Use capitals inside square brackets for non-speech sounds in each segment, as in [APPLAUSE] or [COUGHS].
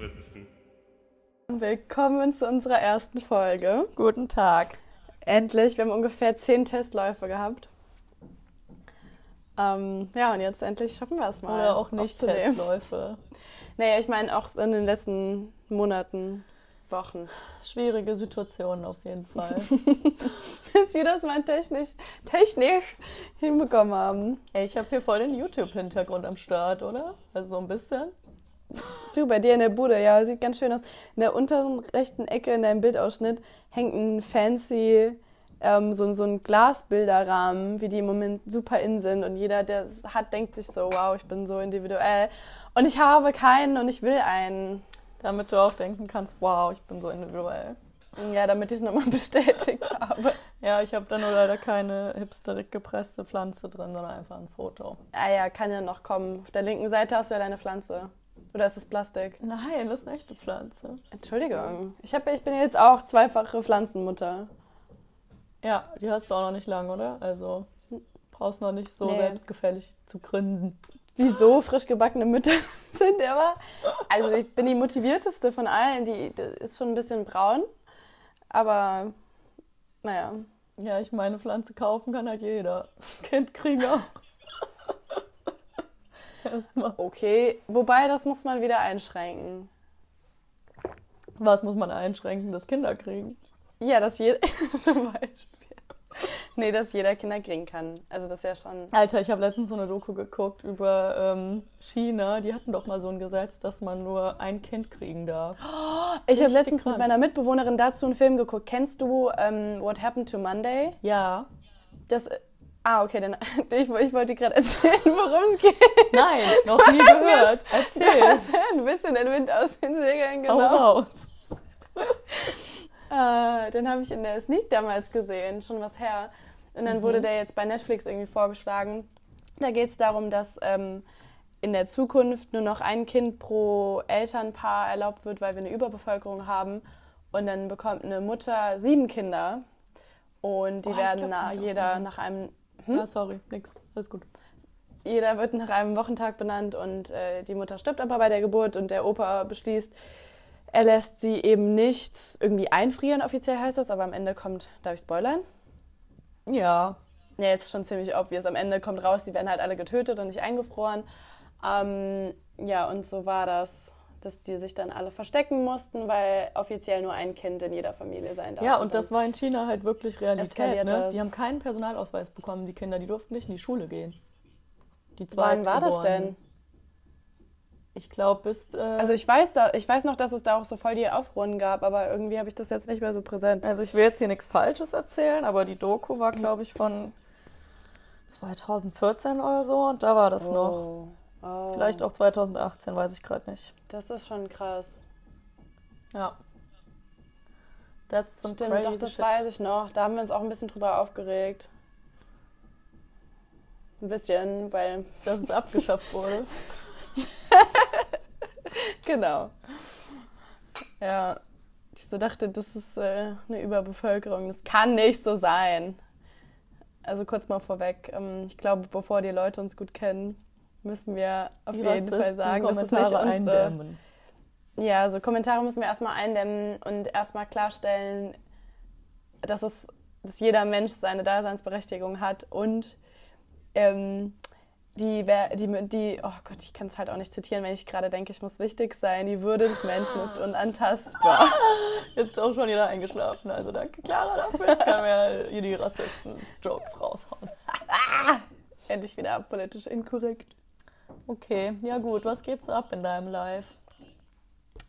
spritzen. Willkommen zu unserer ersten Folge. Guten Tag. Endlich, wir haben ungefähr zehn Testläufe gehabt. Ähm, ja, und jetzt endlich schaffen wir es mal. Oder auch nicht. Testläufe. [LAUGHS] Naja, ich meine auch in den letzten Monaten, Wochen. Schwierige Situationen auf jeden Fall. [LAUGHS] Bis wir das mal technisch, technisch hinbekommen haben. Ey, ich habe hier voll den YouTube-Hintergrund am Start, oder? Also so ein bisschen. Du, bei dir in der Bude, ja, sieht ganz schön aus. In der unteren rechten Ecke in deinem Bildausschnitt hängt ein fancy, ähm, so, so ein Glasbilderrahmen, wie die im Moment super in sind. Und jeder, der es hat, denkt sich so, wow, ich bin so individuell. Und ich habe keinen und ich will einen. Damit du auch denken kannst, wow, ich bin so individuell. Ja, damit ich es nochmal bestätigt [LAUGHS] habe. Ja, ich habe da nur leider keine hipsterig gepresste Pflanze drin, sondern einfach ein Foto. Ah ja, kann ja noch kommen. Auf der linken Seite hast du ja deine Pflanze. Oder ist es Plastik? Nein, das ist eine echte Pflanze. Entschuldigung. Ich, hab, ich bin jetzt auch zweifache Pflanzenmutter. Ja, die hast du auch noch nicht lang, oder? Also brauchst noch nicht so Nee. selbstgefällig zu grinsen. Wieso frisch gebackene Mütter [LAUGHS] sind immer? Also ich bin die motivierteste von allen. Die, die ist schon ein bisschen braun. Aber naja. Ja, ich meine, Pflanze kaufen kann halt jeder. [LAUGHS] Kind kriegen auch. Erstmal. Okay. Wobei, das muss man wieder einschränken. Was muss man einschränken, dass Kinder kriegen? Ja, dass jeder [LAUGHS] zum Beispiel. Nee, dass jeder Kinder kriegen kann. Also das ist ja schon. Alter, ich habe letztens so eine Doku geguckt über ähm, China. Die hatten doch mal so ein Gesetz, dass man nur ein Kind kriegen darf. Ich habe letztens krank. mit meiner Mitbewohnerin dazu einen Film geguckt. Kennst du ähm, What Happened to Monday? Ja. Das. Ah, okay, dann [LAUGHS] ich, ich wollte dir gerade erzählen, worum es geht. Nein, [LAUGHS] noch nie gehört. Erzähl. [LAUGHS] Ja, ein bisschen den Wind aus den Segeln, Hau genau. raus. Äh, den habe ich in der Sneak damals gesehen, schon was her. Und dann wurde der jetzt bei Netflix irgendwie vorgeschlagen. Da geht es darum, dass ähm, in der Zukunft nur noch ein Kind pro Elternpaar erlaubt wird, weil wir eine Überbevölkerung haben. Und dann bekommt eine Mutter sieben Kinder. Und die Oh, werden glaub, nach, jeder nach einem Ah, sorry, nix. Alles gut. jeder wird nach einem Wochentag benannt und äh, die Mutter stirbt aber bei der Geburt und der Opa beschließt, er lässt sie eben nicht irgendwie einfrieren, offiziell heißt das, aber am Ende kommt, darf ich spoilern? Ja. Ja, jetzt schon ziemlich obvious. Am Ende kommt raus, die werden halt alle getötet und nicht eingefroren. Ähm, ja, und so war das, dass die sich dann alle verstecken mussten, weil offiziell nur ein Kind in jeder Familie sein darf. Ja, und das dann- war in China halt wirklich Realität. Ne? das. Die haben keinen Personalausweis bekommen, die Kinder. Die durften nicht in die Schule gehen. Die Wann war das denn? Ich glaube, bis. Äh, Also ich weiß, da, ich weiß noch, dass es da auch so voll die Aufruhen gab, aber irgendwie habe ich das jetzt nicht mehr so präsent. Also ich will jetzt hier nichts Falsches erzählen, aber die Doku war, glaube ich, von [LAUGHS] 2014 oder so und da war das noch. Oh. Vielleicht auch 2018, weiß ich gerade nicht. Das ist schon krass. Ja. That's some Stimmt, crazy doch, das shit. weiß ich noch. Da haben wir uns auch ein bisschen drüber aufgeregt. Ein bisschen, weil. [LAUGHS] Dass es abgeschafft wurde. [LAUGHS] Genau. Ja. Ich so dachte, das ist äh, eine Überbevölkerung. Das kann nicht so sein. Also kurz mal vorweg. Ähm, ich glaube, bevor die Leute uns gut kennen, müssen wir auf Die jeden Fall sagen, das ist nicht Kommentare unsere. eindämmen. Ja, also Kommentare müssen wir erstmal eindämmen und erstmal klarstellen, dass, es, dass jeder Mensch seine Daseinsberechtigung hat und ähm, die, die, die, oh Gott, ich kann es halt auch nicht zitieren, wenn ich gerade denke, ich muss wichtig sein, die Würde des Menschen ist [LAUGHS] unantastbar. Jetzt ist auch schon jeder eingeschlafen. Also danke, Clara, dafür. Jetzt können wir hier die Rassisten-Strokes raushauen. [LAUGHS] Endlich wieder politisch inkorrekt. Okay, ja gut. Was geht's ab in deinem Live?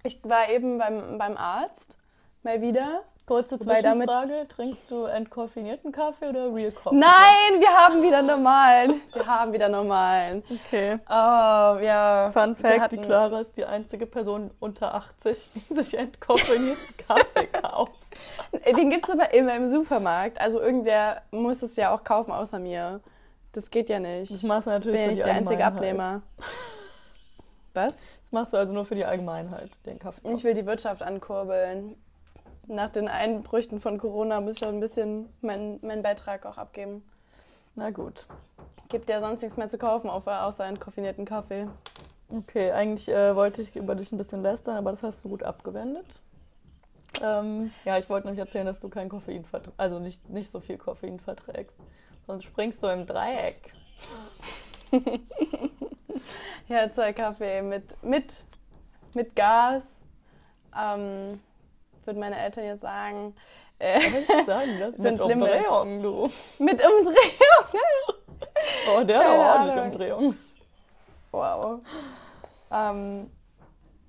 Ich war eben beim, beim Arzt, mal wieder. Kurze Wobei damit- Zwischenfrage. Trinkst du entkoffinierten Kaffee oder Real Coffee? Nein, wir haben wieder normalen. Wir haben wieder normalen. Okay. Oh, ja. Fun Fact, die hatten- Clara ist die einzige Person unter 80, [LAUGHS] die sich entkoffinierten Kaffee kauft. Den gibt es aber immer im Supermarkt. Also irgendwer muss es ja auch kaufen außer mir. Das geht ja nicht. Das machst du Ich natürlich bin für nicht der einzige. Abnehmer. Was? Das machst du also nur für die Allgemeinheit, den Kaffee. Ich will die Wirtschaft ankurbeln. Nach den Einbrüchen von Corona muss ich auch ein bisschen meinen meinen Beitrag auch abgeben. Na gut. Gibt ja sonst nichts mehr zu kaufen, außer außer einen koffinierten Kaffee. Okay, eigentlich äh, wollte ich über dich ein bisschen lästern, aber das hast du gut abgewendet. Ähm, ja, ich wollte nämlich erzählen, dass du kein Koffein verträgst, also nicht, nicht so viel Koffein verträgst. Sonst springst du im Dreieck. [LAUGHS] ja, zwei Kaffee mit, mit, mit Gas. Ähm, würden meine Eltern jetzt sagen. Äh, ich sagen, [LAUGHS] das sind mit Umdrehung, du. Mit Umdrehung? oh, der hat auch ordentlich Umdrehung. Wow. Ähm,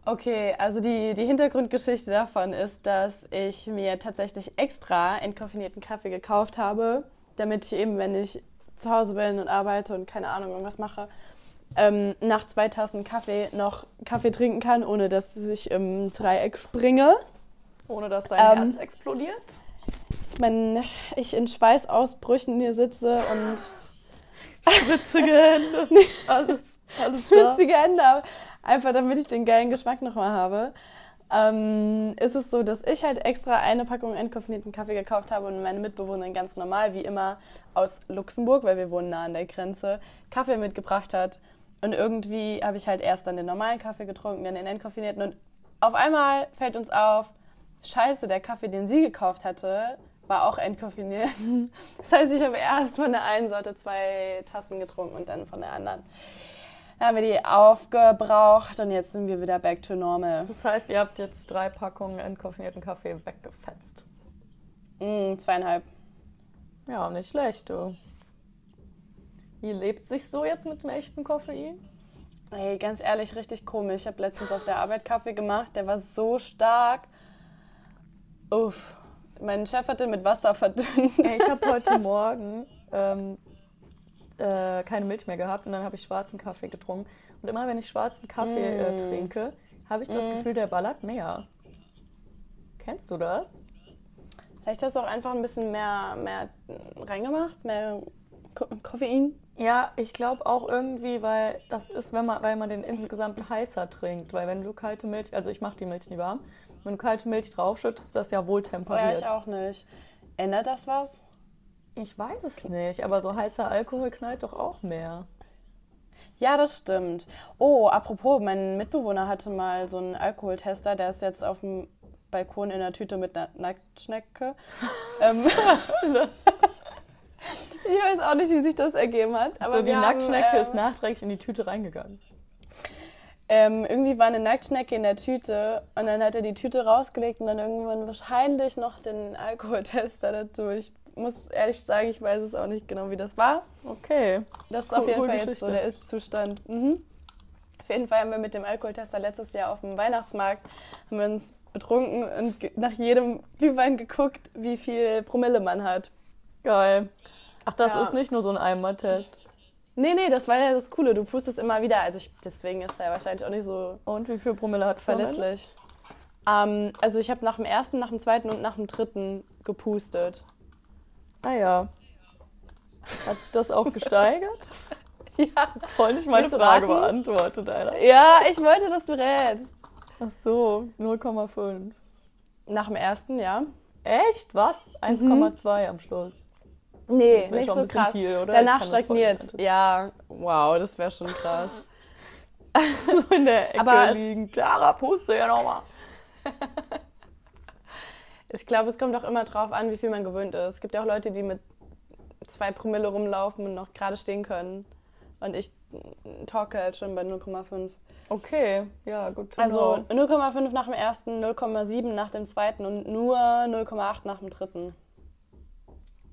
okay, also die, die Hintergrundgeschichte davon ist, dass ich mir tatsächlich extra entkoffinierten Kaffee gekauft habe, damit ich eben, wenn ich zu Hause bin und arbeite und keine Ahnung, irgendwas mache, ähm, nach zwei Tassen Kaffee noch Kaffee trinken kann, ohne dass ich im Dreieck springe. Ohne dass dein ähm, Herz explodiert? Wenn ich in Schweißausbrüchen hier sitze und [LAUGHS] Schwitzige Hände. Alles, alles Schwitzige Hände, einfach damit ich den geilen Geschmack nochmal habe. Ähm, ist es so, dass ich halt extra eine Packung entkoffinierten Kaffee gekauft habe und meine Mitbewohnerin ganz normal, wie immer, aus Luxemburg, weil wir wohnen nah an der Grenze, Kaffee mitgebracht hat. Und irgendwie habe ich halt erst dann den normalen Kaffee getrunken, dann den entkoffinierten. Und auf einmal fällt uns auf, scheiße, der Kaffee, den sie gekauft hatte, war auch entkoffiniert. [LAUGHS] Das heißt, ich habe erst von der einen Sorte zwei Tassen getrunken und dann von der anderen. Haben wir die aufgebraucht und jetzt sind wir wieder back to normal. Das heißt, ihr habt jetzt drei Packungen entkoffinierten Kaffee weggefetzt. Mm, zweieinhalb. Ja, nicht schlecht, du. Wie lebt sich so jetzt mit dem echten Koffein? Ey, ganz ehrlich, richtig komisch. Ich habe letztens auf der Arbeit Kaffee gemacht, der war so stark. Uff. Mein Chef hat den mit Wasser verdünnt. Ey, ich habe heute [LAUGHS] Morgen ähm, äh, keine Milch mehr gehabt und dann habe ich schwarzen Kaffee getrunken. Und immer wenn ich schwarzen Kaffee mm. äh, trinke, habe ich das mm. Gefühl, der ballert mehr. Kennst du das? Vielleicht hast du auch einfach ein bisschen mehr, mehr reingemacht, mehr Ko Koffein. Ja, ich glaube auch irgendwie, weil das ist, wenn man, weil man den insgesamt heißer trinkt. Weil wenn du kalte Milch, also ich mache die Milch nie warm, wenn du kalte Milch draufschüttest, ist das ja wohl temperiert. Ja, ich auch nicht. Ändert das was? Ich weiß es nicht, aber so heißer Alkohol knallt doch auch mehr. Ja, das stimmt. Oh, apropos, mein Mitbewohner hatte mal so einen Alkoholtester, der ist jetzt auf dem Balkon in der Tüte mit einer Nacktschnecke. [LAUGHS] ähm, [LAUGHS] ich weiß auch nicht, wie sich das ergeben hat. Aber so, die Nacktschnecke ähm, ist nachträglich in die Tüte reingegangen. Ähm, irgendwie war eine Nacktschnecke in der Tüte und dann hat er die Tüte rausgelegt und dann irgendwann wahrscheinlich noch den Alkoholtester dazu. Ich muss ehrlich sagen, ich weiß es auch nicht genau, wie das war. Okay. Das ist cool, auf jeden Fall jetzt so der Ist-Zustand. Mhm. Auf jeden Fall haben wir mit dem Alkoholtester letztes Jahr auf dem Weihnachtsmarkt haben wir uns betrunken und nach jedem Glühwein geguckt, wie viel Promille man hat. Geil. Ach, das ja. ist nicht nur so ein Eimer-Test. Nee, nee, das war ja das Coole. Du pustest immer wieder. Also ich, deswegen ist er wahrscheinlich auch nicht so. Und wie viel Promille hat es Verlässlich. Ähm, also ich habe nach dem ersten, nach dem zweiten und nach dem dritten gepustet. Ah ja. Hat sich das auch gesteigert? [LAUGHS] ja. Das voll nicht meine Frage beantwortet, Alter. Ja, ich wollte, dass du rätst. Ach so, 0,5. Nach dem ersten, ja. Echt? Was? 1,2 mhm. am Schluss. Nee, nicht so krass. Viel, Danach stagniert. Ja, wow, das wäre schon krass. [LAUGHS] so in der Ecke Aber liegen. Clara, puste ja nochmal. [LAUGHS] ich glaube, es kommt auch immer drauf an, wie viel man gewöhnt ist. Es gibt ja auch Leute, die mit zwei Promille rumlaufen und noch gerade stehen können. Und ich talke halt schon bei 0,5. Okay, ja, gut. Also 0,5 nach dem ersten, 0,7 nach dem zweiten und nur 0,8 nach dem dritten.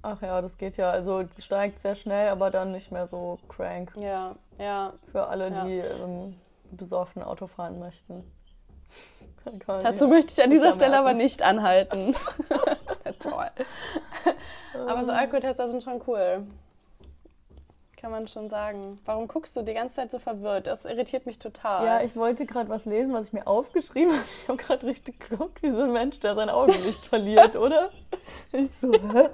Ach ja, das geht ja. Also steigt sehr schnell, aber dann nicht mehr so crank. Ja, ja. Für alle, ja. die ähm, besoffen Auto fahren möchten. [LAUGHS] Dazu möchte ich an dieser Stelle aber nicht anhalten. [LAUGHS] Toll. [LAUGHS] aber so Alkoholtester sind schon cool. Kann man schon sagen. Warum guckst du die ganze Zeit so verwirrt? Das irritiert mich total. Ja, ich wollte gerade was lesen, was ich mir aufgeschrieben habe. Ich habe gerade richtig geguckt, wie so ein Mensch, der sein Augenlicht verliert, oder? Ich so, hä?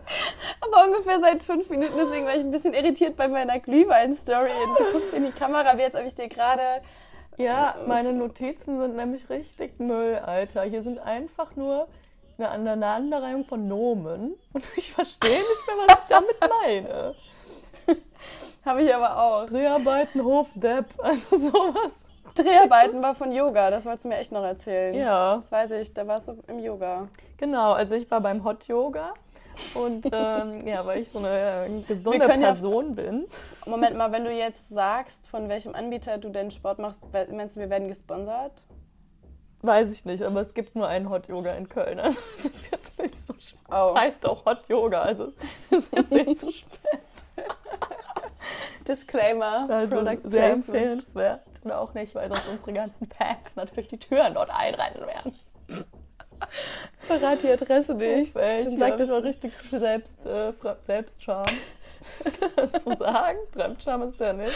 Aber ungefähr seit fünf Minuten, deswegen war ich ein bisschen irritiert bei meiner Glühwein-Story. Und du guckst in die Kamera, wie jetzt ob ich dir gerade. Ja, meine Notizen sind nämlich richtig Müll, Alter. Hier sind einfach nur eine Aneinanderreihung von Nomen. Und [LAUGHS] ich verstehe nicht mehr, was ich damit meine. [LAUGHS] Habe ich aber auch. Dreharbeiten, Hofdepp, [LAUGHS] also sowas. Dreharbeiten war von Yoga, das wolltest du mir echt noch erzählen. Ja. Das weiß ich, da warst du im Yoga. Genau, also ich war beim Hot Yoga und ähm, ja, weil ich so eine äh, gesunde können ja- Person bin. Moment mal, wenn du jetzt sagst, von welchem Anbieter du denn Sport machst, meinst du, wir werden gesponsert? Weiß ich nicht, aber es gibt nur einen Hot Yoga in Köln. [LAUGHS] Also es ist jetzt nicht so schlimm. Oh. Es heißt auch Hot Yoga, also es ist jetzt nicht zu [LAUGHS] spät. Disclaimer, Also Product sehr empfehlenswert. Und auch nicht, weil sonst unsere ganzen Packs natürlich die Türen dort einrennen werden. [LAUGHS] Verrat die Adresse nicht. Ich Dann sag sag das war richtig Selbst, äh, Selbstscham. [LAUGHS] Kannst du sagen? Fremdscham ist ja nicht.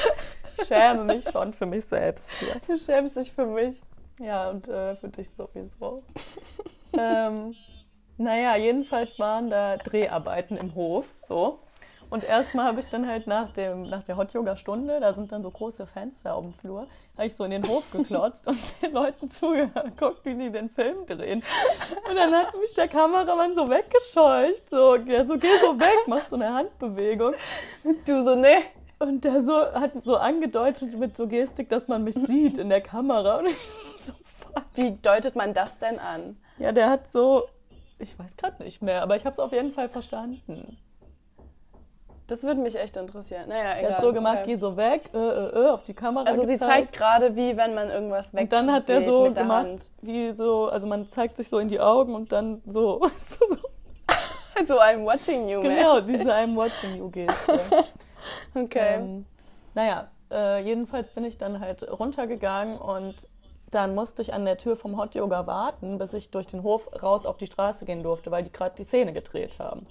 Ich schäme mich schon für mich selbst hier. Du schämst dich für mich. Ja, und äh, für dich sowieso. ähm, naja, jedenfalls waren da Dreharbeiten im Hof, so. Und erstmal habe ich dann halt nach, dem, nach der Hot-Yoga-Stunde, da sind dann so große Fenster auf dem Flur, habe ich so in den Hof [LAUGHS] geklotzt und den Leuten zugehört, guckt, wie die den Film drehen. Und dann hat mich der Kameramann so weggescheucht, so, ja, so geh so weg, macht so eine Handbewegung. Du so, ne? Und der so hat so angedeutet mit so Gestik, dass man mich sieht in der Kamera. Und ich so, [LAUGHS] fuck. Wie deutet man das denn an? Ja, der hat so, ich weiß gerade nicht mehr, aber ich habe es auf jeden Fall verstanden. Das würde mich echt interessieren. Naja, egal. Der hat so gemacht, Okay. geh so weg, äh, äh, äh, auf die Kamera Also sie gezeigt. zeigt gerade, wie wenn man irgendwas weg und dann hat der so der gemacht, Hand. wie so, also man zeigt sich so in die Augen und dann so, [LAUGHS] so So I'm watching you, man. genau, diese I'm watching you Geste. [LAUGHS] Okay. Ähm, naja, äh, jedenfalls bin ich dann halt runtergegangen und dann musste ich an der Tür vom Hot Yoga warten, bis ich durch den Hof raus auf die Straße gehen durfte, weil die gerade die Szene gedreht haben.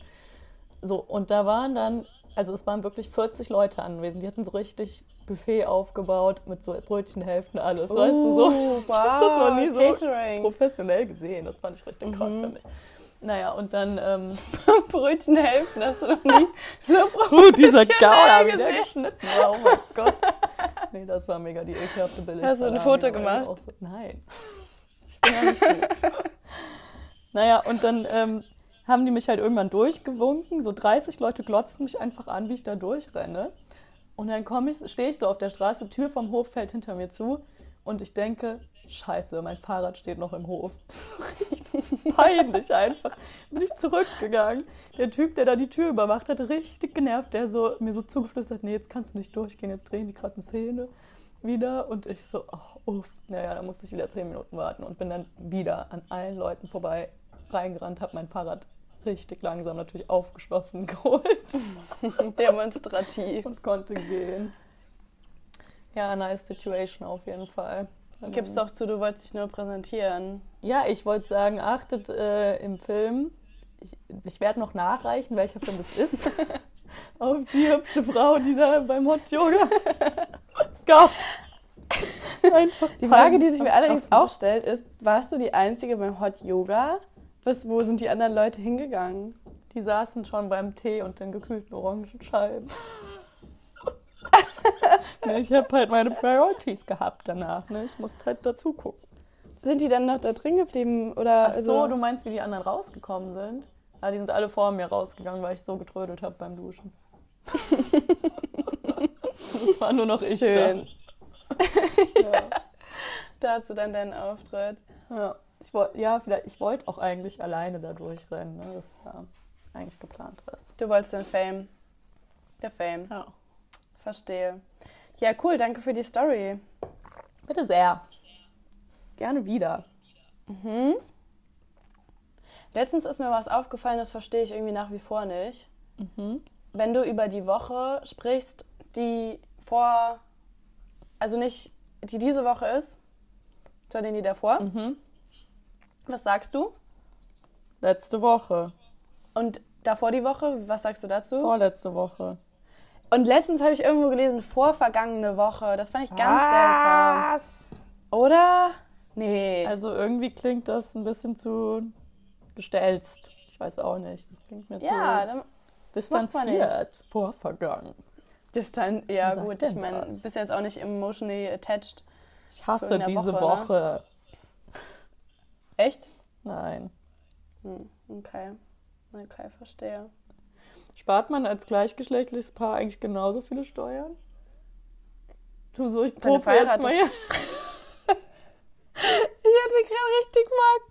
So, und da waren dann, also es waren wirklich 40 Leute anwesend, die hatten so richtig Buffet aufgebaut mit so Brötchenhälften, alles, weißt du so. Uh, Ich hab das noch wow, nie so Catering. professionell gesehen, das fand ich richtig krass Mhm. für mich. Naja, und dann ähm, [LAUGHS] Brötchen helfen, hast du noch nie [LAUGHS] so Uh, dieser professionell Gauder, wie der geschnitten war. Oh mein Gott. Nee, das war mega die ekelhafte Billig. Hast du ein Foto gemacht? So, nein. Ich bin ja nicht gut. [LAUGHS] naja, und dann ähm, haben die mich halt irgendwann durchgewunken. So 30 Leute glotzen mich einfach an, wie ich da durchrenne. Und dann komme ich, stehe ich so auf der Straße, Tür vom Hof fällt hinter mir zu. Und ich denke, scheiße, mein Fahrrad steht noch im Hof. richtig [LAUGHS] peinlich einfach. Bin ich zurückgegangen. Der Typ, der da die Tür überwacht hat, richtig genervt, der so mir so zugeflüstert, nee, jetzt kannst du nicht durchgehen, jetzt drehen die gerade eine Szene wieder. Und ich so, ach, uff. Naja, da musste ich wieder zehn Minuten warten und bin dann wieder an allen Leuten vorbei reingerannt, habe mein Fahrrad richtig langsam natürlich aufgeschlossen [LAUGHS] geholt Demonstrativ. und konnte gehen. Ja, nice situation auf jeden Fall. Gib's doch zu, du wolltest dich nur präsentieren. Ja, ich wollte sagen, achtet äh, im Film, ich, ich werde noch nachreichen, welcher Film es ist, [LAUGHS] auf die hübsche Frau, die da beim Hot Yoga [LAUGHS] gafft. Einfach Die Frage, die sich mir allerdings auch stellt, ist, warst du die Einzige beim Hot Yoga? Was, wo sind die anderen Leute hingegangen? Die saßen schon beim Tee und den gekühlten Orangenscheiben. [LAUGHS] ne, ich habe halt meine Priorities gehabt danach. Ne? Ich musste halt dazu gucken. Sind die dann noch da drin geblieben? Oder Ach so, du meinst, wie die anderen rausgekommen sind? Ah, die sind alle vor mir rausgegangen, weil ich so getrödelt habe beim Duschen. [LAUGHS] das war nur noch ich Schön. da. Ja. [LAUGHS] Da hast du dann deinen Auftritt. Ja, ich wollt, ja, vielleicht, ich wollte auch eigentlich alleine da durchrennen. Ne? Das war eigentlich geplant. Was. Du wolltest den Fame. Der Fame. Ja. Verstehe. Ja, cool, danke für die Story. Bitte sehr. Gerne wieder. Mhm. Letztens ist mir was aufgefallen, das verstehe ich irgendwie nach wie vor nicht. Mhm. Wenn du über die Woche sprichst, die vor, also nicht die diese Woche ist, sondern die davor, Mhm. Was sagst du? Letzte Woche. Und davor die Woche, was sagst du dazu? Vorletzte Woche. Und letztens habe ich irgendwo gelesen, vorvergangene Woche. Das fand ich ganz seltsam. Was? Oder? Nee. Also irgendwie klingt das ein bisschen zu gestelzt. Ich weiß auch nicht. Das klingt mir ja, zu dann distanziert. Vorvergangen. Distan ja gut, ich meine, du bist jetzt auch nicht emotionally attached. Ich hasse diese Woche, Woche. Echt? Nein. Hm, okay. Okay, verstehe. Spart man als gleichgeschlechtliches Paar eigentlich genauso viele Steuern? Du so, ich pope jetzt mal hier. [LAUGHS] gerade richtig mag.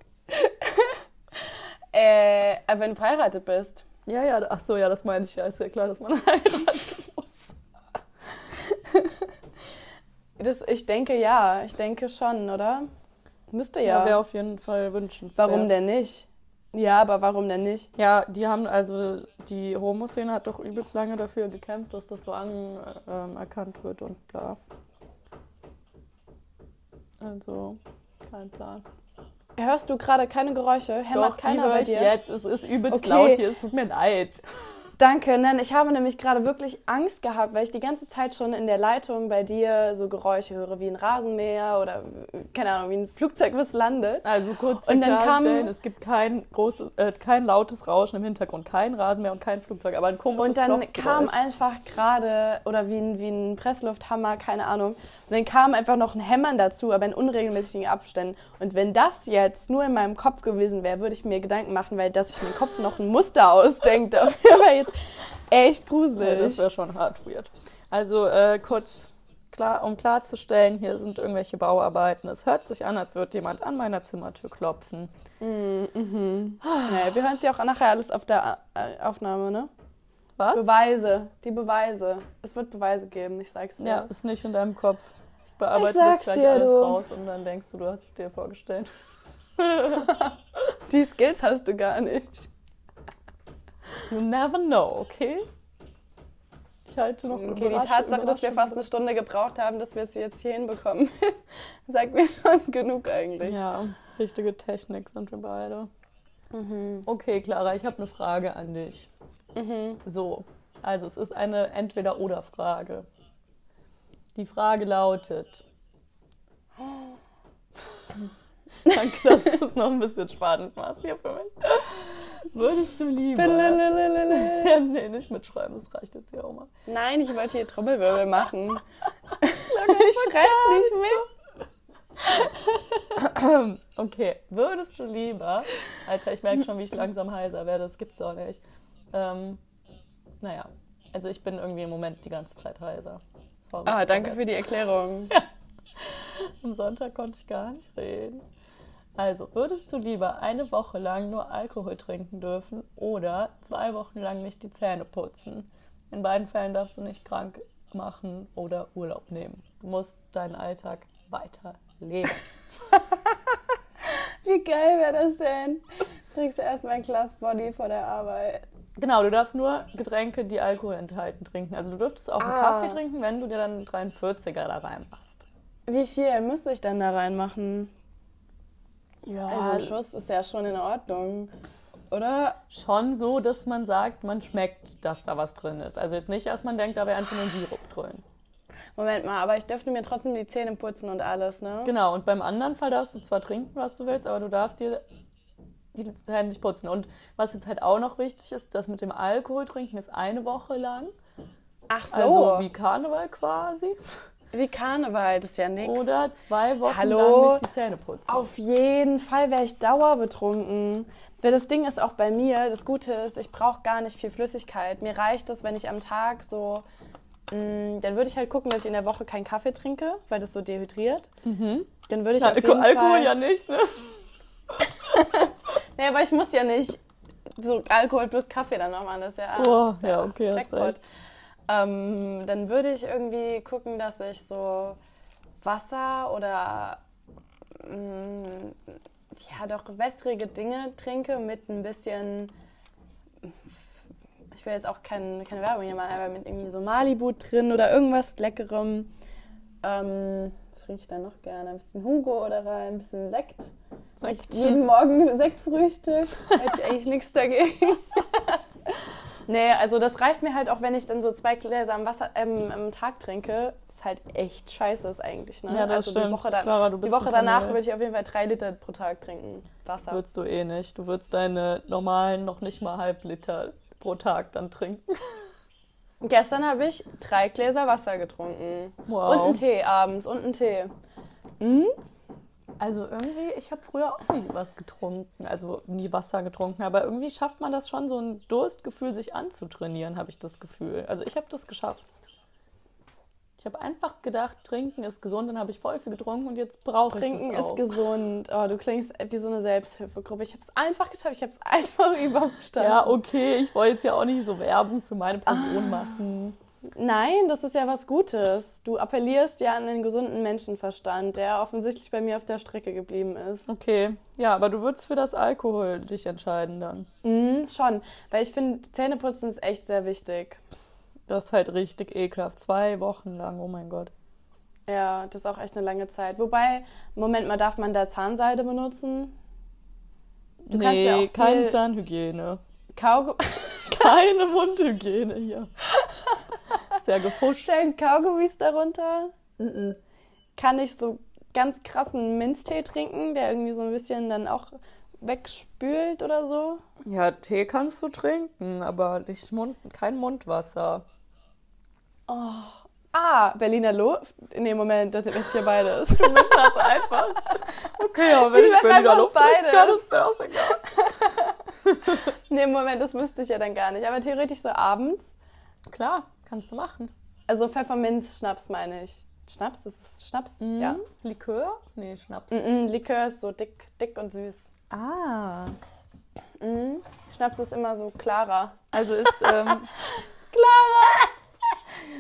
[LAUGHS] äh, äh, wenn du verheiratet bist. Ja, ja, ach so, ja, das meine ich ja. Ist ja klar, dass man [LAUGHS] heiraten muss. Das, ich denke ja, ich denke schon, oder? Müsste ja. Ja, wäre auf jeden Fall wünschenswert. warum denn nicht? Ja, aber warum denn nicht? Ja, die haben, also die Homo-Szene hat doch übelst lange dafür gekämpft, dass das so anerkannt wird und bla. Also, kein Plan. Hörst du gerade keine Geräusche? Hämmert Doch, die keiner höre bei dir? jetzt. Es ist übelst Okay. laut hier, es tut mir leid. Danke, nein, ich habe nämlich gerade wirklich Angst gehabt, weil ich die ganze Zeit schon in der Leitung bei dir so Geräusche höre, wie ein Rasenmäher oder, keine Ahnung, wie ein Flugzeug, was landet. Also kurz Und dann kam- es gibt kein, großes, äh, kein lautes Rauschen im Hintergrund, kein Rasenmäher und kein Flugzeug, aber ein komisches Und dann kam einfach gerade, oder wie ein, wie ein Presslufthammer, keine Ahnung. Und dann kam einfach noch ein Hämmern dazu, aber in unregelmäßigen Abständen. Und wenn das jetzt nur in meinem Kopf gewesen wäre, würde ich mir Gedanken machen, weil dass ich mir im Kopf noch ein Muster [LAUGHS] ausdenkt dafür, war jetzt echt Ja, gruselig. das wäre schon hart weird. Also äh, kurz, klar, um klarzustellen, hier sind irgendwelche Bauarbeiten. Es hört sich an, als würde jemand an meiner Zimmertür klopfen. Nee, wir hören es ja auch nachher alles auf der äh, Aufnahme, ne? Was? Beweise, die Beweise. Es wird Beweise geben, ich sag's dir. Ja, ist nicht in deinem Kopf. Ich bearbeite Ich das gleich dir, alles du. raus und dann denkst du, du hast es dir vorgestellt. [LAUGHS] [LAUGHS] Die Skills hast du gar nicht. You never know, okay? Ich halte noch Okay, die Tatsache, dass wir fast eine Stunde gebraucht haben, dass wir es jetzt hier hinbekommen, [LAUGHS] sagt mir schon genug eigentlich. Ja, richtige Technik sind wir beide. Mhm. Okay, Clara, ich habe eine Frage an dich. Mhm. So, also es ist eine Entweder-Oder-Frage. Die Frage lautet. [GASPS] [LAUGHS] Danke, dass du es noch ein bisschen spannend machst hier für mich. Würdest du lieber. [LAUGHS] Nee, nicht mitschreiben, das reicht jetzt hier auch mal. Nein, ich wollte hier Trommelwirbel machen. [LAUGHS] ich schreibe nicht mit. [COUGHS] Okay, würdest du lieber. Alter, ich merke schon, wie ich langsam heiser werde, das gibt's doch nicht. Ähm, naja, also ich bin irgendwie im Moment die ganze Zeit heiser. Sorry. Ah, danke für die Erklärung. [LAUGHS] Am Sonntag konnte ich gar nicht reden. Also, würdest du lieber eine Woche lang nur Alkohol trinken dürfen oder zwei Wochen lang nicht die Zähne putzen? In beiden Fällen darfst du nicht krank machen oder Urlaub nehmen. Du musst deinen Alltag weiterleben. [LAUGHS] [LAUGHS] Wie geil wäre das denn? Trinkst du erstmal ein Glas Body vor der Arbeit. Genau, du darfst nur Getränke, die Alkohol enthalten, trinken. Also du dürftest auch einen Ah. Kaffee trinken, wenn du dir dann einen 43er da reinmachst. Wie viel müsste ich denn da reinmachen? Ja, Also ein Schuss ist ja schon in Ordnung, oder? schon so, dass man sagt, man schmeckt, dass da was drin ist. Also jetzt nicht, dass man denkt, da wäre einfach nur ein Sirup drin. Moment mal, aber ich dürfte mir trotzdem die Zähne putzen und alles, ne? Genau, und beim anderen Fall darfst du zwar trinken, was du willst, aber du darfst dir die Zähne nicht putzen. Und was jetzt halt auch noch wichtig ist, das mit dem Alkohol trinken ist eine Woche lang. Ach so, Also wie Karneval quasi. Wie Karneval, das ist ja nix. Oder zwei Wochen Hallo? lang nicht die Zähne putzen. Auf jeden Fall wäre ich dauerbetrunken. Weil das Ding ist auch bei mir, das Gute ist, ich brauche gar nicht viel Flüssigkeit. Mir reicht es, wenn ich am Tag so, mh, dann würde ich halt gucken, dass ich in der Woche keinen Kaffee trinke, weil das so dehydriert. Dann würde ich Ja, auf jeden Alkohol Fall, ja nicht, ne? [LAUGHS] Nee, aber ich muss ja nicht so Alkohol plus Kaffee dann noch machen. Das ist ja, Oh, das ist ja, okay, Jackpot. Ähm, dann würde ich irgendwie gucken, dass ich so Wasser oder mh, ja doch wässrige Dinge trinke mit ein bisschen. Ich will jetzt auch kein, keine Werbung hier machen, aber mit irgendwie so Malibu drin oder irgendwas Leckerem. Ähm, was trinke ich da noch gerne? Ein bisschen Hugo oder ein bisschen Sekt. Weil Ich jeden Morgen Sektfrühstück. Hätte ich eigentlich nichts dagegen. [LAUGHS] nee, also das reicht mir halt auch, wenn ich dann so zwei Gläser am, Wasser, ähm, am Tag trinke. Ist halt echt scheiße ist eigentlich. Ne? Ja, das also stimmt. Die Woche, dann, Clara, die Woche danach würde ich auf jeden Fall drei Liter pro Tag trinken. Wasser. Würdest du eh nicht. Du würdest deine normalen noch nicht mal halb Liter pro Tag dann trinken. [LAUGHS] Gestern habe ich drei Gläser Wasser getrunken. Wow. Und einen Tee abends und einen Tee. Mhm. Also irgendwie, ich habe früher auch nie was getrunken, also nie Wasser getrunken, aber irgendwie schafft man das schon, so ein Durstgefühl sich anzutrainieren, habe ich das Gefühl. Also ich habe das geschafft. Ich habe einfach gedacht, trinken ist gesund, dann habe ich voll viel getrunken und jetzt brauche ich das Trinken auch. ist gesund. Oh, du klingst wie so eine Selbsthilfegruppe. Ich habe es einfach geschafft. Ich habe es [LAUGHS] einfach überstanden. Ja, okay, ich wollte jetzt ja auch nicht so Werbung für meine Person Ah. machen. Nein, das ist ja was Gutes. Du appellierst ja an den gesunden Menschenverstand, der offensichtlich bei mir auf der Strecke geblieben ist. Okay, ja, aber du würdest für das Alkohol dich entscheiden dann. Mhm, schon, weil ich finde, Zähneputzen ist echt sehr wichtig. Das ist halt richtig ekelhaft. Zwei Wochen lang, oh mein Gott. Ja, das ist auch echt eine lange Zeit. Wobei, Moment mal, darf man da Zahnseide benutzen? Du kannst nee, ja auch keine Zahnhygiene. Kaugummi. [LAUGHS] Keine Mundhygiene hier. [LAUGHS] Sehr gefuscht. Stellen Kaugummis darunter? Kann ich so ganz krassen Minztee trinken, der irgendwie so ein bisschen dann auch wegspült oder so? Ja, Tee kannst du trinken, aber nicht Mund, kein Mundwasser. Ah, Berliner Luft? Nee, Moment, das ist hier beides. [LAUGHS] Du mischst das einfach. Okay, aber wenn Ich ich, Berliner Luft beides. kann, ist mir auch egal. [LAUGHS] nee, Moment, das müsste ich ja dann gar nicht. Aber theoretisch so abends. Klar, kannst du machen. Also Pfefferminz-Schnaps meine ich. Schnaps? Das ist Schnaps? Ja. Mhm. Likör? Nee, Schnaps. Mm, Likör ist so dick, dick und süß. Ah. Mhm. Schnaps ist immer so klarer. Also ist. Ähm, [LAUGHS] Klarer!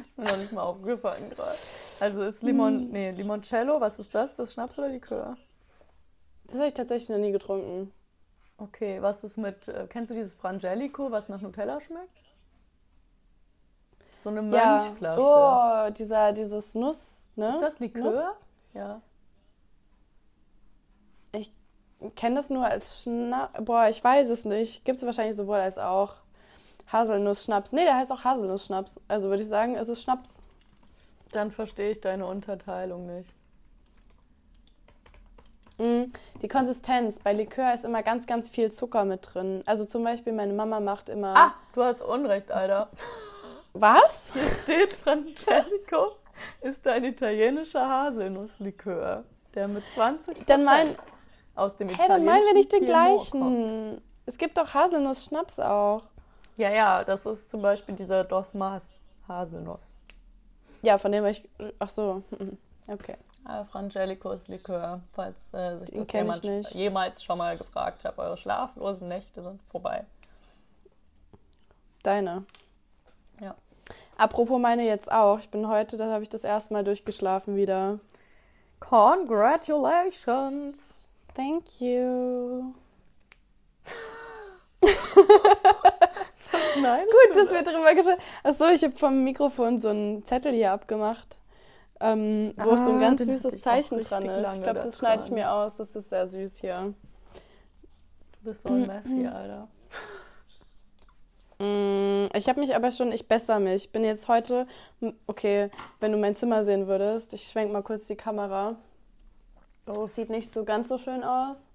ist mir noch nicht mal aufgefallen gerade. Also ist Limon. Nee, Limoncello, was ist das? Das Schnaps oder Likör? Das habe ich tatsächlich noch nie getrunken. Okay, was ist mit. Äh, kennst du dieses Frangelico, was nach Nutella schmeckt? So eine Ja. Mönchflasche. Oh, dieser, dieses Nuss, ne? Ist das Likör? Nuss? Ja. Ich kenne das nur als Schnaps. Boah, ich weiß es nicht. Gibt es wahrscheinlich sowohl als auch. Haselnuss-Schnaps. Nee, der heißt auch Haselnuss-Schnaps. Also würde ich sagen, es ist Schnaps. Dann verstehe ich deine Unterteilung nicht. Mm, Die Konsistenz. Bei Likör ist immer ganz, ganz viel Zucker mit drin. Also zum Beispiel meine Mama macht immer. Ah, du hast Unrecht, Alter. [LAUGHS] Was? Hier steht Frangelico ist ein italienischer Haselnusslikör, der mit 20 Dann mein, aus dem hey, dann meinen wir nicht den Piemont kommt. gleichen. Es gibt doch Haselnuss-Schnaps auch. Ja, ja, das ist zum Beispiel dieser Dos Mas Haselnuss. Ja, von dem ich. Ach so. mhm. Okay. Ah, Frangelico ist Likör, falls äh, sich das jemand jemals schon mal gefragt hat. Eure schlaflosen Nächte sind vorbei. Deine. Ja. Apropos meine jetzt auch. Ich bin heute, da habe ich das erste Mal durchgeschlafen wieder. Congratulations! Thank you. Nein, Gut, dass wir drüber gesprochen Achso, ich habe vom Mikrofon so einen Zettel hier abgemacht, ähm, wo so ein Ah, ganz süßes Zeichen dran ist. Ich glaube, da das schneide ich mir aus. Das ist sehr süß hier. Du bist so ein Messi, Alter. Mm, Ich habe mich aber schon, ich bessere mich. Ich bin jetzt heute, okay, wenn du mein Zimmer sehen würdest, ich schwenk mal kurz die Kamera. Oh, Sieht nicht so ganz so schön aus.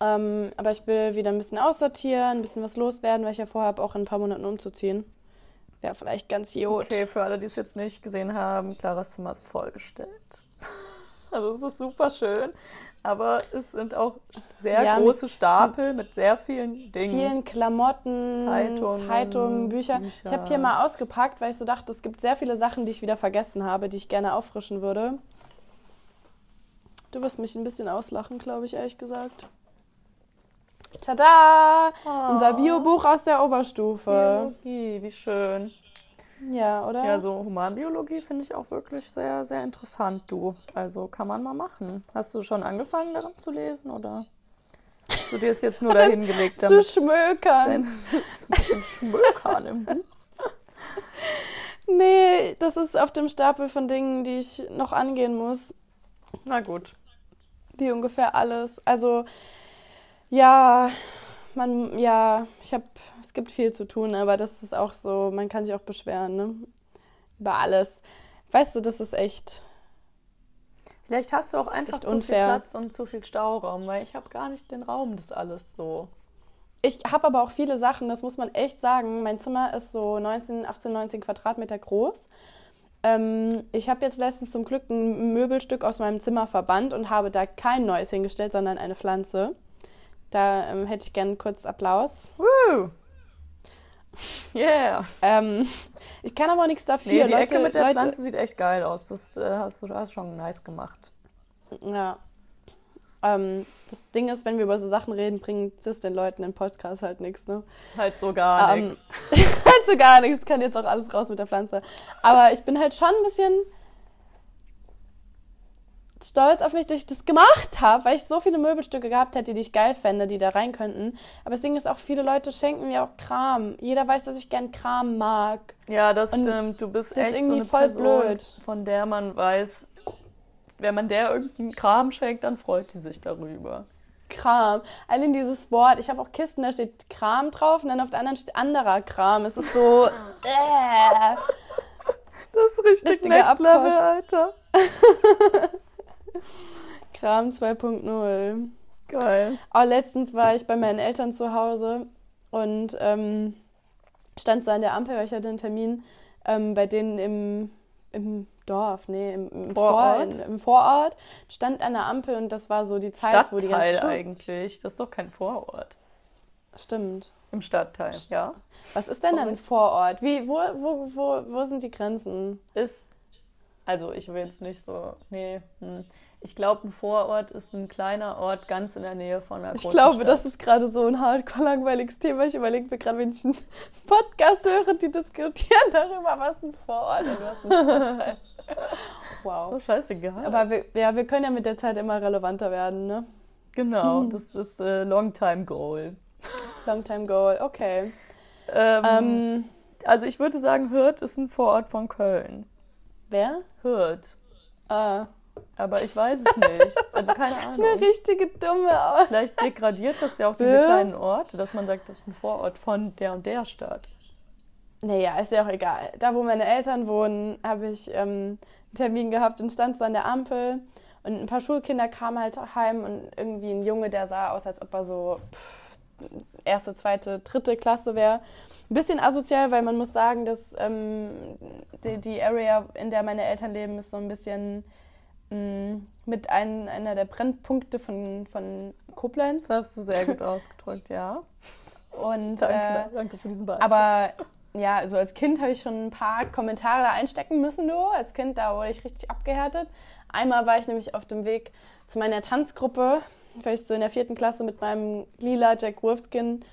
Ähm, aber ich will wieder ein bisschen aussortieren, ein bisschen was loswerden, weil ich ja vorhabe, auch in ein paar Monaten umzuziehen. Wäre vielleicht ganz gut. Okay, für alle, die es jetzt nicht gesehen haben, Claras Zimmer ist vollgestellt. [LAUGHS] Also es ist super schön, aber es sind auch sehr Ja, große Stapel mit sehr vielen Dingen. Vielen Klamotten, Zeitungen, Zeitungen, Bücher. Bücher. Ich habe hier mal ausgepackt, weil ich so dachte, es gibt sehr viele Sachen, die ich wieder vergessen habe, die ich gerne auffrischen würde. Du wirst mich ein bisschen auslachen, glaube ich, ehrlich gesagt. Tada! Oh. Unser Biobuch aus der Oberstufe. Biologie, wie schön. Ja, oder? Ja, so Humanbiologie finde ich auch wirklich sehr, sehr interessant, du. Also kann man mal machen. Hast du schon angefangen daran zu lesen oder hast du dir es jetzt nur [LAUGHS] dahingelegt, Zu damit schmökern. dein [LAUGHS] ein bisschen schmökern im Buch? [LAUGHS] Nee, das ist auf dem Stapel von Dingen, die ich noch angehen muss. Na gut. Wie ungefähr alles. Also, ja, man, ja, ich habe, es gibt viel zu tun, aber das ist auch so, man kann sich auch beschweren, ne? Über alles. Weißt du, das ist echt. Vielleicht hast du auch einfach zu viel unfair. Platz und zu viel Stauraum, weil ich habe gar nicht den Raum, das alles so. Ich habe aber auch viele Sachen, das muss man echt sagen. Mein Zimmer ist so 19, 18, 19 Quadratmeter groß. Ähm, ich habe jetzt letztens zum Glück ein Möbelstück aus meinem Zimmer verbannt und habe da kein neues hingestellt, sondern eine Pflanze. Da ähm, hätte ich gerne kurz Applaus. Woo! Yeah. Ähm, ich kann aber nichts dafür. Nee, die Leute, Ecke mit der Leute, Pflanze sieht echt geil aus. Das äh, hast du hast schon nice gemacht. Ja. Ähm, das Ding ist, wenn wir über so Sachen reden, bringt das den Leuten im Podcast halt nichts, ne? Halt so gar Ähm, nichts. [LAUGHS] halt so gar nichts, kann jetzt auch alles raus mit der Pflanze. Aber ich bin halt schon ein bisschen stolz auf mich, dass ich das gemacht habe, weil ich so viele Möbelstücke gehabt hätte, die ich geil fände, die da rein könnten. Aber das Ding ist auch, viele Leute schenken mir auch Kram. Jeder weiß, dass ich gern Kram mag. Ja, das Und stimmt. Du bist das ist echt so irgendwie eine voll Person, blöd. von der man weiß, wenn man der irgendeinen Kram schenkt, dann freut die sich darüber. Kram. Allein dieses Wort, ich habe auch Kisten, da steht Kram drauf und dann auf der anderen steht anderer Kram. Es ist so. [LAUGHS] Äh. Das ist richtig Richtiger Next Level. Alter. [LAUGHS] [LAUGHS] Kram 2.0. Geil. Oh, letztens war ich bei meinen Eltern zu Hause und ähm, stand so an der Ampel, weil ich hatte einen Termin ähm, bei denen im, im Dorf, nee, im, im Vorort? Vor, in, im Vorort, stand an der Ampel und das war so die Zeit, wo die ganze Stadtteil Schule... eigentlich. Das ist doch kein Vorort. Stimmt. Im Stadtteil, ja. Was ist denn Sorry. ein Vorort? Wie, wo, wo, wo, wo sind die Grenzen? Ist, also ich will jetzt nicht so, nee. Hm. Ich glaube, ein Vorort ist ein kleiner Ort ganz in der Nähe von einer Ich großen glaube, Stadt. das ist gerade so ein hardcore langweiliges Thema. Ich überlege mir gerade, wenn ich einen [LAUGHS] Podcast höre, die diskutieren darüber, was ein Vorort und was ein Stadtteil. [LAUGHS] so Wow. scheißegal. Aber wir, ja, wir können ja mit der Zeit immer relevanter werden, ne? genau, das ist äh, Long Time Goal. Long time goal, okay. Ähm, Ähm, also ich würde sagen, Hürth ist ein Vorort von Köln. wer? Hürth. Ah, Aber ich weiß es nicht. Also keine [LAUGHS] Ahnung. eine richtige dumme Aus. Vielleicht degradiert das ja auch diese [LAUGHS] Ja. kleinen Orte, dass man sagt, das ist ein Vorort von der und der Stadt. Naja, ist ja auch egal. Da, wo meine Eltern wohnen, habe ich ähm, einen Termin gehabt und stand so an der Ampel. Und ein paar Schulkinder kamen halt heim und irgendwie ein Junge, der sah aus, als ob er so pff, erste, zweite, dritte Klasse wäre. Ein bisschen asozial, weil man muss sagen, dass ähm, die, die Area, in der meine Eltern leben, ist so ein bisschen mit ein, einer der Brennpunkte von, von Koblenz. Das hast du sehr gut ausgedrückt, ja. Und, Danke, äh, danke für diesen Beitrag. aber ja, also als Kind habe ich schon ein paar Kommentare da einstecken müssen, du. Als Kind, da wurde ich richtig abgehärtet. Einmal war ich nämlich auf dem Weg zu meiner Tanzgruppe, weil ich so in der vierten Klasse mit meinem lila Jack Wolfskin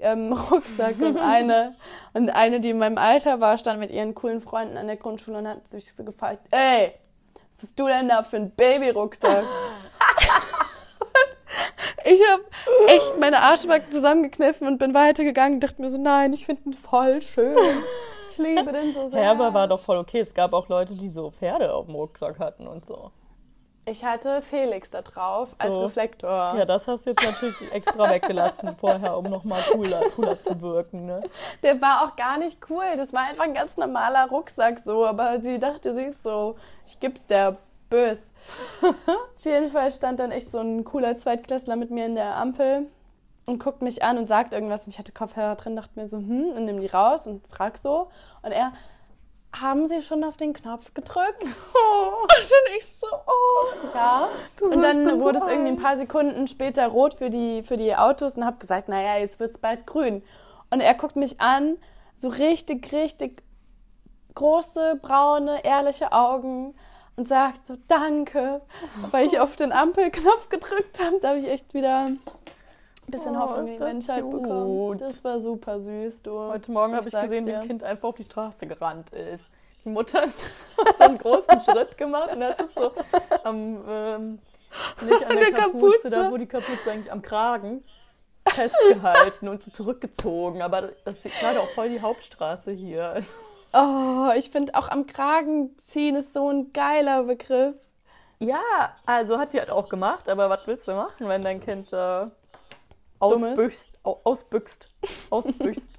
ähm, [LAUGHS] Rucksack und eine und eine, die in meinem Alter war, stand mit ihren coolen Freunden an der Grundschule und hat sich so gefragt, ey, was hast du denn da für einen Babyrucksack? [LAUGHS] Ich habe echt meine Arschbacken zusammengekniffen und bin weitergegangen und dachte mir so, nein, ich finde ihn voll schön. Ich liebe den so sehr. Ja, aber war doch voll okay. Es gab auch Leute, die so Pferde auf dem Rucksack hatten und so. Ich hatte Felix da drauf als So. Reflektor. Ja, das hast du jetzt natürlich extra weggelassen vorher, um nochmal cooler, cooler zu wirken, ne? Der war auch gar nicht cool. Das war einfach ein ganz normaler Rucksack so. Aber sie dachte, sie ist so, ich gib's der bös. Auf jeden Fall stand dann echt so ein cooler Zweitklässler mit mir in der Ampel und guckt mich an und sagt irgendwas. Und ich hatte Kopfhörer drin, dachte mir so, hm, und nimm die raus und frag so. Und er, haben Sie schon auf den Knopf gedrückt? [LAUGHS] Und dann ich so, oh, ja. Du und dann bin so wurde es irgendwie ein paar Sekunden später rot für die, für die Autos und habe gesagt, naja, jetzt wird es bald grün. Und er guckt mich an, so richtig, richtig große, braune, ehrliche Augen und sagt so, danke, weil ich auf den Ampelknopf gedrückt habe. Da habe ich echt wieder bisschen Oh, Hoffnung in die das Menschheit cute. bekommen. Das war super süß, du. Heute Morgen habe ich gesehen, wie dir. ein Kind einfach auf die Straße gerannt ist. Die Mutter [LAUGHS] hat so einen großen Schritt gemacht und hat es so am, ähm, nicht an der, der Kapuze, Kapuze. da wo die Kapuze eigentlich am Kragen festgehalten und so zurückgezogen. Aber das ist gerade auch voll die Hauptstraße hier. Oh, ich finde auch am Kragen ziehen ist so ein geiler Begriff. Ja, also hat die halt auch gemacht, aber was willst du machen, wenn dein Kind ist? Ausbüchst, au- ausbüchst, ausbüchst? [LAUGHS]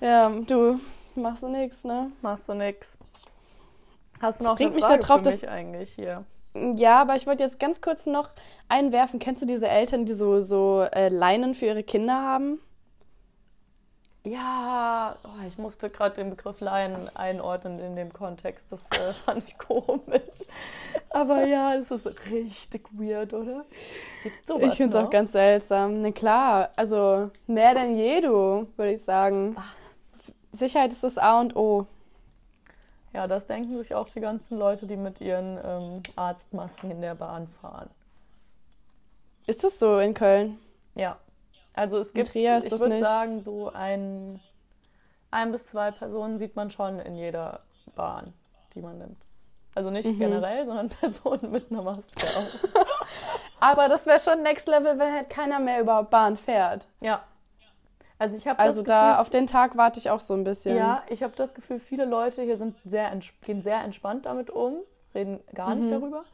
Ja, du machst du nichts, ne? Machst du nix. Hast du Das noch bringt eine mich da Frage drauf, für dass- mich eigentlich hier? Ja, aber ich wollte jetzt ganz kurz noch einwerfen. Kennst du diese Eltern, die so, so äh, Leinen für ihre Kinder haben? Ja, oh, ich musste gerade den Begriff Laien einordnen in dem Kontext. Das äh, [LAUGHS] fand ich komisch. Aber ja, es ist richtig weird, oder? Gibt's sowas ich finde es auch ganz seltsam. Na klar, also mehr denn je, du, würde ich sagen. Was? Sicherheit ist das A und O. Ja, das denken sich auch die ganzen Leute, die mit ihren ähm, Arztmasken in der Bahn fahren. Ist das so in Köln? Ja. Also es gibt, ich würde sagen, so ein, ein bis zwei Personen sieht man schon in jeder Bahn, die man nimmt. Also nicht mhm. generell, sondern [LAUGHS] Personen mit einer Maske auch. [LAUGHS] Aber das wäre schon Next Level, wenn halt keiner mehr über Bahn fährt. Ja. Also ich habe Also Gefühl, da auf den Tag warte ich auch so ein bisschen. Ja, ich habe das Gefühl, viele Leute hier sind sehr gehen sehr entspannt damit um, reden gar nicht mhm. darüber.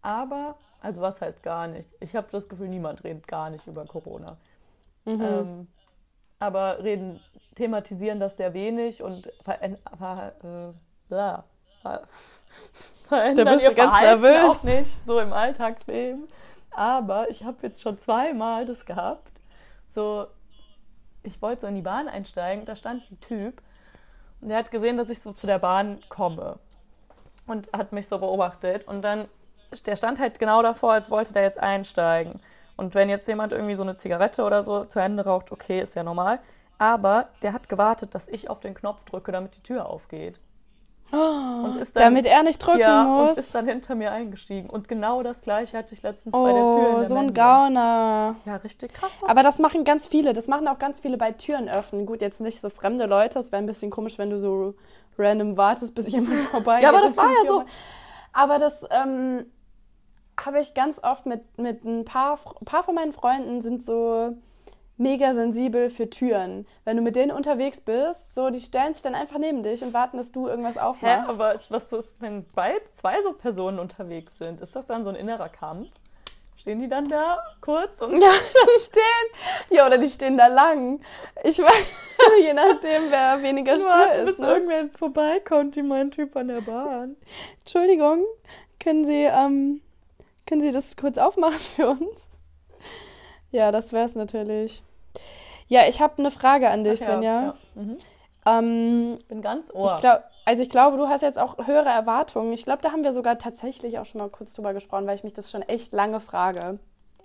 Aber also was heißt gar nicht? Ich habe das Gefühl, niemand redet gar nicht über Corona. Mhm. Ähm, aber reden, thematisieren das sehr wenig und ver, ver, äh, [LAUGHS] verändern da bist ihr ganz Verhalten nervös. auch nicht so im Alltagsleben. Aber ich habe jetzt schon zweimal das gehabt. So, ich wollte so in die Bahn einsteigen, da stand ein Typ und der hat gesehen, dass ich so zu der Bahn komme und hat mich so beobachtet und dann der stand halt genau davor, als wollte der jetzt einsteigen. Und wenn jetzt jemand irgendwie so eine Zigarette oder so zu Ende raucht, okay, ist ja normal. Aber der hat gewartet, dass ich auf den Knopf drücke, damit die Tür aufgeht. Oh, dann, damit er nicht drücken ja, muss. und ist dann hinter mir eingestiegen. Und genau das gleiche hatte ich letztens oh, bei der Tür. Oh, so ein Gauner. Ja, richtig krass. Aber das machen ganz viele. Das machen auch ganz viele bei Türen öffnen. Gut, jetzt nicht so fremde Leute. Es wäre ein bisschen komisch, wenn du so random wartest, bis jemand [LAUGHS] vorbei Ja, aber das war ja so. Aber das ähm, habe ich ganz oft mit, mit ein paar, ein paar von meinen Freunden sind so mega sensibel für Türen. Wenn du mit denen unterwegs bist, so die stellen sich dann einfach neben dich und warten, dass du irgendwas aufmachst. Hä, aber was ist, wenn zwei so Personen unterwegs sind? Ist das dann so ein innerer Kampf? Stehen die dann da kurz? Und [LAUGHS] ja, die stehen. Ja, oder die stehen da lang. Ich [LAUGHS] weiß, je nachdem, wer weniger stur ist. Bis ne? irgendwer vorbeikommt, wie mein Typ an der Bahn. Entschuldigung, können Sie, ähm, können Sie das kurz aufmachen für uns? Ja, das wäre es natürlich. Ja, ich habe eine Frage an dich, Ach, Svenja. Ja, ja. Mhm. Ähm, bin ganz ohr. Ich glaub, also ich glaube, du hast jetzt auch höhere Erwartungen. Ich glaube, da haben wir sogar tatsächlich auch schon mal kurz drüber gesprochen, weil ich mich das schon echt lange frage.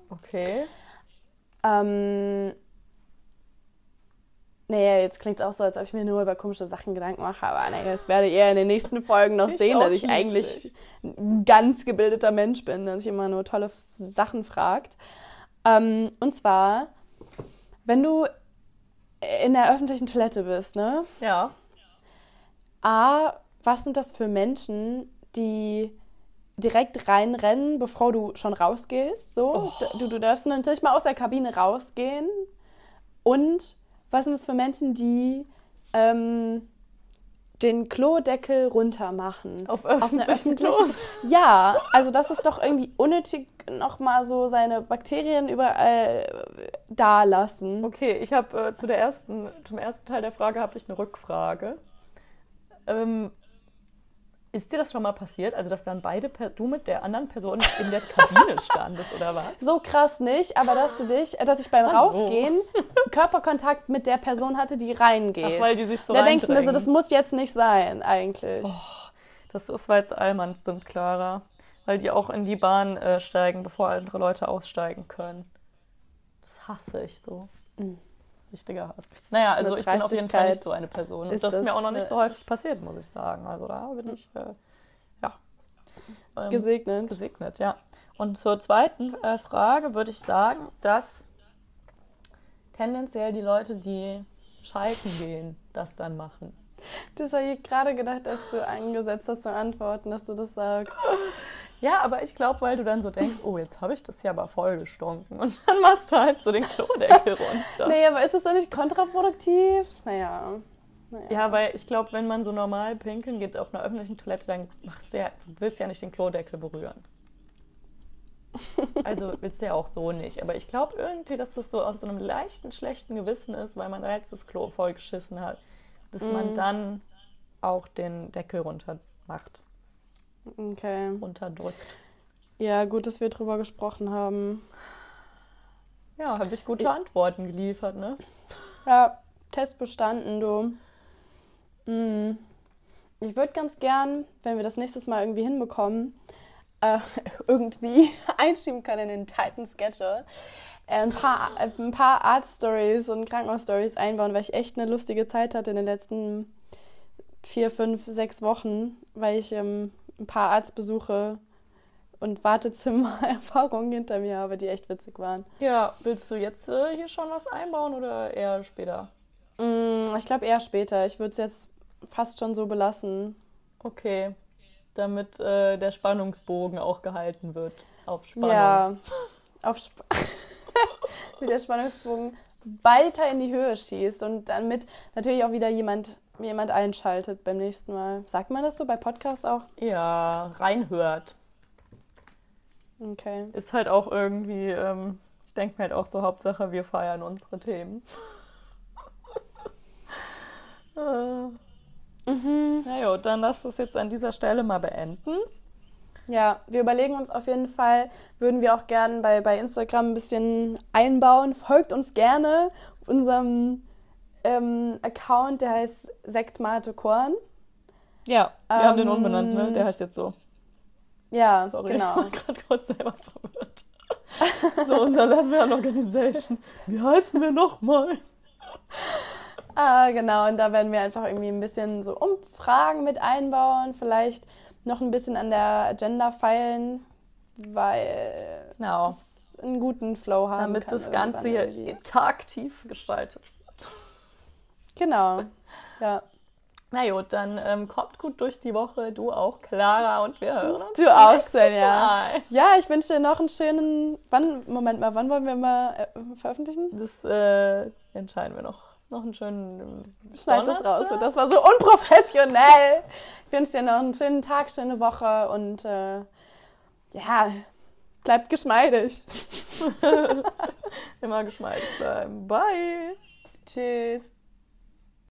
Okay. Ähm, naja, jetzt klingt es auch so, als ob ich mir nur über komische Sachen Gedanken mache, aber nee, das werde ihr in den nächsten Folgen noch sehen, dass ich eigentlich ein ganz gebildeter Mensch bin, der sich immer nur tolle Sachen fragt. Ähm, und zwar, wenn du in der öffentlichen Toilette bist, ne? Ja. A, was sind das für Menschen, die direkt reinrennen, bevor du schon rausgehst? So, oh. du, du darfst natürlich mal aus der Kabine rausgehen. Und was sind das für Menschen, die ähm, den Klodeckel runter machen. Auf, auf einer öffentlichen Ja, also das ist doch irgendwie unnötig, nochmal so seine Bakterien überall da lassen. Okay, ich habe äh, zu der ersten, zum ersten Teil der Frage habe ich eine Rückfrage. Ähm, ist dir das schon mal passiert? Also, dass dann beide, du mit der anderen Person in der Kabine standest, oder was? [LAUGHS] So krass nicht, aber dass du dich, dass ich beim Hallo. Rausgehen Körperkontakt mit der Person hatte, die reingeht. Ach, weil die sich so Da denke ich mir so, das muss jetzt nicht sein, eigentlich. Oh, das ist, weil es Allmanns sind, Clara. Weil die auch in die Bahn äh, steigen, bevor andere Leute aussteigen können. Das hasse ich so. Mhm richtiger Hass. Naja, also ich bin auf jeden Fall nicht so eine Person. Und das ist mir auch noch nicht so häufig passiert, muss ich sagen. Also da bin ich, äh, ja. Ähm, gesegnet. Gesegnet, ja. Und zur zweiten äh, Frage würde ich sagen, dass tendenziell die Leute, die scheißen gehen, das dann machen. Das habe ich gerade gedacht, als du eingesetzt hast zu antworten, dass du das sagst. [LAUGHS] Ja, aber ich glaube, weil du dann so denkst, oh, jetzt habe ich das ja aber voll gestunken. Und dann machst du halt so den Klodeckel [LAUGHS] runter. Nee, aber ist das doch nicht kontraproduktiv? Naja. naja. Ja, weil ich glaube, wenn man so normal pinkeln geht auf einer öffentlichen Toilette, dann machst du ja, du willst ja nicht den Klodeckel berühren. [LAUGHS] Also willst du ja auch so nicht. Aber ich glaube irgendwie, dass das so aus so einem leichten, schlechten Gewissen ist, weil man jetzt das Klo vollgeschissen hat, dass mm. man mhm. dann auch den Deckel runter macht. Okay. Unterdrückt. Ja, gut, dass wir drüber gesprochen haben. Ja, habe ich gute ich, Antworten geliefert, ne? Ja, Test bestanden, du. Mhm. Ich würde ganz gern, wenn wir das nächstes Mal irgendwie hinbekommen, äh, [LAUGHS] irgendwie [LAUGHS] einschieben können in den Titan Schedule. Äh, ein paar, ein paar Art-Stories und Krankenhaus-Stories einbauen, weil ich echt eine lustige Zeit hatte in den letzten vier, fünf, sechs Wochen, weil ich ähm, ein paar Arztbesuche und Wartezimmer-Erfahrungen [LAUGHS] hinter mir habe, die echt witzig waren. Ja, willst du jetzt äh, hier schon was einbauen oder eher später? Mm, ich glaube eher später. Ich würde es jetzt fast schon so belassen. Okay, damit äh, der Spannungsbogen auch gehalten wird. Auf Spannung. Ja, [LAUGHS] auf Sp [LAUGHS] mit der Spannungsbogen weiter in die Höhe schießt und damit natürlich auch wieder jemand, jemand einschaltet beim nächsten Mal. Sagt man das so bei Podcasts auch? Ja, reinhört. Okay. Ist halt auch irgendwie, ähm, ich denke mir halt auch so, Hauptsache wir feiern unsere Themen. [LAUGHS] äh. mhm. Na jo, dann lass es jetzt an dieser Stelle mal beenden. Ja, wir überlegen uns auf jeden Fall, würden wir auch gerne bei, bei Instagram ein bisschen einbauen. Folgt uns gerne auf unserem ähm, Account, der heißt Sektmate Korn. Ja, wir ähm, haben den umbenannt, ne? Der heißt jetzt so. Ja, Sorry, genau. ich war gerade kurz selber verwirrt. [LAUGHS] so, unser Level an Organization. Wie heißen wir nochmal? Ah, genau. Und da werden wir einfach irgendwie ein bisschen so Umfragen mit einbauen. Vielleicht noch ein bisschen an der Agenda feilen, weil genau. es einen guten Flow haben Damit kann das Ganze hier interaktiv gestaltet wird. Genau, ja. Na gut, dann ähm, kommt gut durch die Woche. Du auch, Clara, und wir hören uns. Du auch, Svenja. Ja, ich wünsche dir noch einen schönen. Wann, Moment mal, wann wollen wir mal äh, veröffentlichen? Das äh, entscheiden wir noch. Noch einen schönen. Schneid das raus, das war so unprofessionell. Ich wünsche dir noch einen schönen Tag, schöne Woche und äh, ja, bleibt geschmeidig. [LAUGHS] Immer geschmeidig bleiben. Bye. Tschüss.